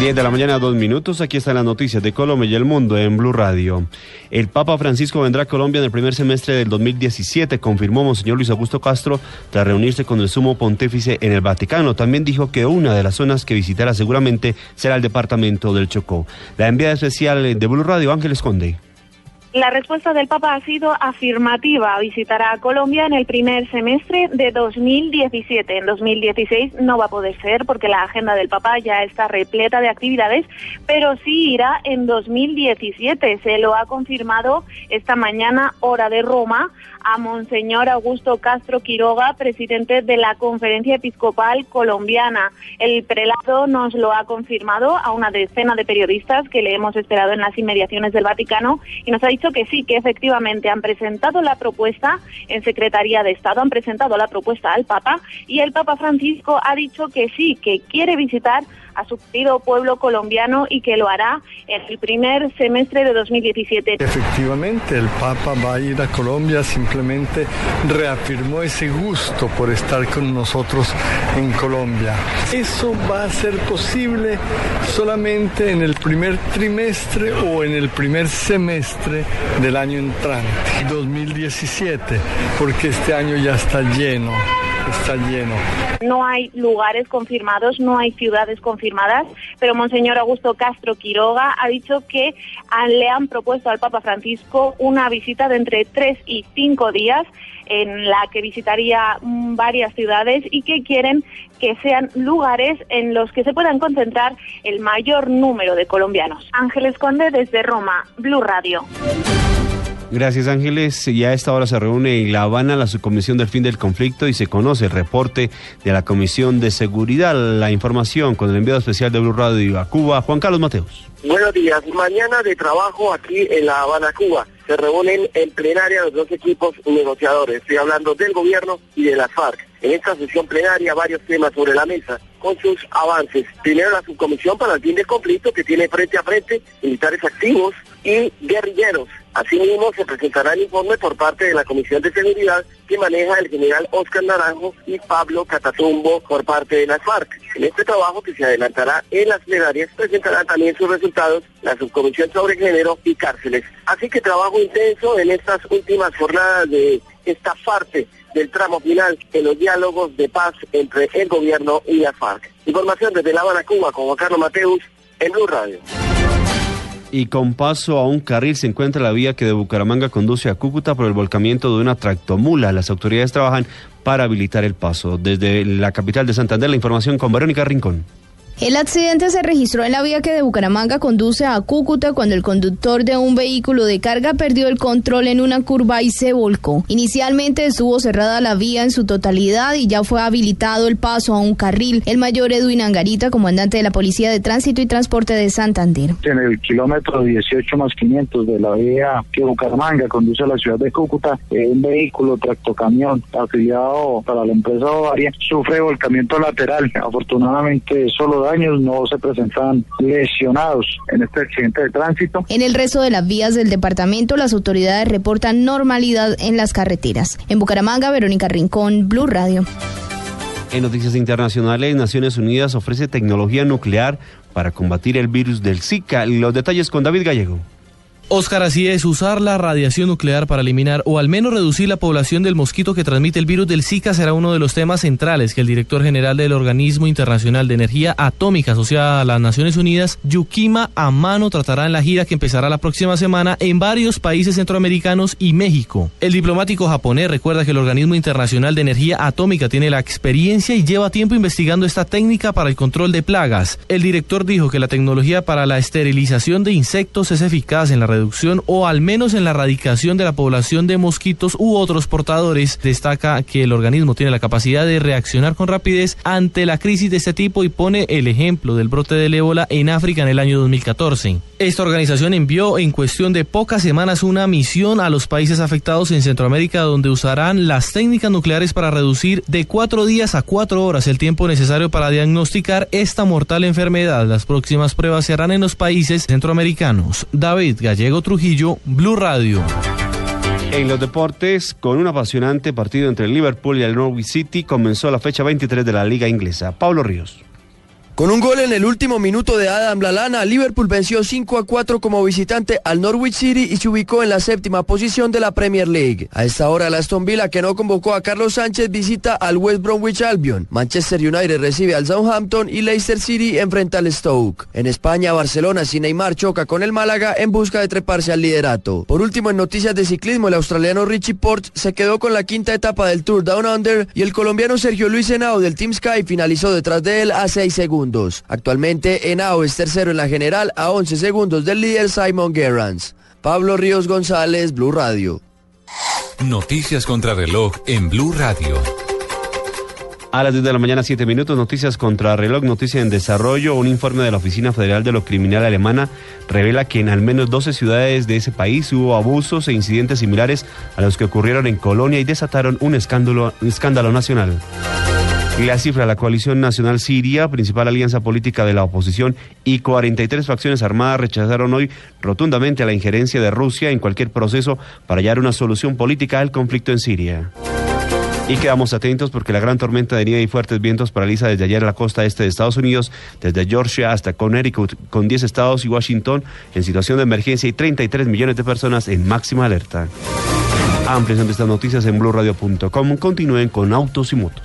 10 de la mañana, dos minutos. Aquí están las noticias de Colombia y el mundo en Blue Radio. El Papa Francisco vendrá a Colombia en el primer semestre del 2017, confirmó Monseñor Luis Augusto Castro tras reunirse con el sumo pontífice en el Vaticano. También dijo que una de las zonas que visitará seguramente será el departamento del Chocó. La enviada especial de Blue Radio, Ángeles Conde. La respuesta del Papa ha sido afirmativa. Visitará a Colombia en el primer semestre de 2017. En 2016 no va a poder ser porque la agenda del Papa ya está repleta de actividades, pero sí irá en 2017. Se lo ha confirmado esta mañana, hora de Roma, a Monseñor Augusto Castro Quiroga, presidente de la Conferencia Episcopal Colombiana. El prelado nos lo ha confirmado a una decena de periodistas que le hemos esperado en las inmediaciones del Vaticano y nos ha dicho que sí, que efectivamente han presentado la propuesta en Secretaría de Estado, han presentado la propuesta al Papa y el Papa Francisco ha dicho que sí, que quiere visitar a su querido pueblo colombiano y que lo hará en el primer semestre de 2017. Efectivamente, el Papa va a ir a Colombia, simplemente reafirmó ese gusto por estar con nosotros en Colombia. Eso va a ser posible solamente en el primer trimestre o en el primer semestre del año entrante, 2017, porque este año ya está lleno está lleno. No hay lugares confirmados, no hay ciudades confirmadas, pero Monseñor Augusto Castro Quiroga ha dicho que le han propuesto al Papa Francisco una visita de entre tres y cinco días en la que visitaría mm, varias ciudades y que quieren que sean lugares en los que se puedan concentrar el mayor número de colombianos. Ángeles Conde desde Roma, Blue Radio. Gracias Ángeles. Ya a esta hora se reúne en La Habana la subcomisión del fin del conflicto y se conoce el reporte de la Comisión de Seguridad. La información con el enviado especial de Blue Radio a Cuba, Juan Carlos Mateos. Buenos días. Mañana de trabajo aquí en La Habana, Cuba. Se reúnen en plenaria los dos equipos negociadores. Estoy hablando del gobierno y de las FARC. En esta sesión plenaria varios temas sobre la mesa con sus avances. Primero la subcomisión para el fin del conflicto que tiene frente a frente militares activos y guerrilleros. Asimismo, se presentará el informe por parte de la Comisión de Seguridad que maneja el general Oscar Naranjo y Pablo Catatumbo por parte de las FARC. En este trabajo que se adelantará en las plenarias presentará también sus resultados la Subcomisión sobre Género y Cárceles. Así que trabajo intenso en estas últimas jornadas de esta parte del tramo final en los diálogos de paz entre el gobierno y las FARC. Información desde La Habana, Cuba, con Juan Carlos Mateus en Blue Radio y con paso a un carril se encuentra la vía que de Bucaramanga conduce a Cúcuta por el volcamiento de una tractomula. Las autoridades trabajan para habilitar el paso. Desde la capital de Santander, la información con Verónica Rincón. El accidente se registró en la vía que de Bucaramanga conduce a Cúcuta cuando el conductor de un vehículo de carga perdió el control en una curva y se volcó. Inicialmente estuvo cerrada la vía en su totalidad y ya fue habilitado el paso a un carril. El mayor Edwin Angarita, comandante de la Policía de Tránsito y Transporte de Santander. En el kilómetro 18 más 500 de la vía que Bucaramanga conduce a la ciudad de Cúcuta, eh, un vehículo tractocamión afiliado para la empresa Bavaria sufre volcamiento lateral. Afortunadamente solo da años no se presentan lesionados en este accidente de tránsito. En el resto de las vías del departamento, las autoridades reportan normalidad en las carreteras. En Bucaramanga, Verónica Rincón, Blue Radio. En noticias internacionales, Naciones Unidas ofrece tecnología nuclear para combatir el virus del Zika. Los detalles con David Gallego. Oscar, así es, usar la radiación nuclear para eliminar o al menos reducir la población del mosquito que transmite el virus del Zika será uno de los temas centrales que el director general del Organismo Internacional de Energía Atómica asociada a las Naciones Unidas, Yukima Amano, tratará en la gira que empezará la próxima semana en varios países centroamericanos y México. El diplomático japonés recuerda que el Organismo Internacional de Energía Atómica tiene la experiencia y lleva tiempo investigando esta técnica para el control de plagas. El director dijo que la tecnología para la esterilización de insectos es eficaz en la reducción reducción o al menos en la erradicación de la población de mosquitos u otros portadores. Destaca que el organismo tiene la capacidad de reaccionar con rapidez ante la crisis de este tipo y pone el ejemplo del brote del ébola en África en el año 2014. Esta organización envió en cuestión de pocas semanas una misión a los países afectados en Centroamérica donde usarán las técnicas nucleares para reducir de cuatro días a cuatro horas el tiempo necesario para diagnosticar esta mortal enfermedad. Las próximas pruebas se harán en los países centroamericanos. David Gallego Trujillo, Blue Radio. En los deportes, con un apasionante partido entre el Liverpool y el Norwich City, comenzó la fecha 23 de la Liga Inglesa. Pablo Ríos. Con un gol en el último minuto de Adam Lalana, Liverpool venció 5 a 4 como visitante al Norwich City y se ubicó en la séptima posición de la Premier League. A esta hora, la Aston Villa, que no convocó a Carlos Sánchez, visita al West Bromwich Albion. Manchester United recibe al Southampton y Leicester City enfrenta al Stoke. En España, Barcelona sin Neymar choca con el Málaga en busca de treparse al liderato. Por último, en noticias de ciclismo, el australiano Richie Porte se quedó con la quinta etapa del Tour Down Under y el colombiano Sergio Luis Henao del Team Sky finalizó detrás de él a 6 segundos. Actualmente Henao es tercero en la general a 11 segundos del líder Simon Gerrans. Pablo Ríos González, Blue Radio. Noticias contra reloj en Blue Radio. A las 10 de la mañana, 7 minutos, noticias contra reloj, noticia en desarrollo. Un informe de la Oficina Federal de lo Criminal Alemana revela que en al menos 12 ciudades de ese país hubo abusos e incidentes similares a los que ocurrieron en Colonia y desataron un escándalo, un escándalo nacional. La cifra, la coalición nacional siria, principal alianza política de la oposición, y 43 facciones armadas rechazaron hoy rotundamente la injerencia de Rusia en cualquier proceso para hallar una solución política al conflicto en Siria. Y quedamos atentos porque la gran tormenta de nieve y fuertes vientos paraliza desde ayer la costa este de Estados Unidos, desde Georgia hasta Connecticut, con 10 estados y Washington en situación de emergencia y 33 millones de personas en máxima alerta. Ampliación estas noticias en blurradio.com. Continúen con autos y motos.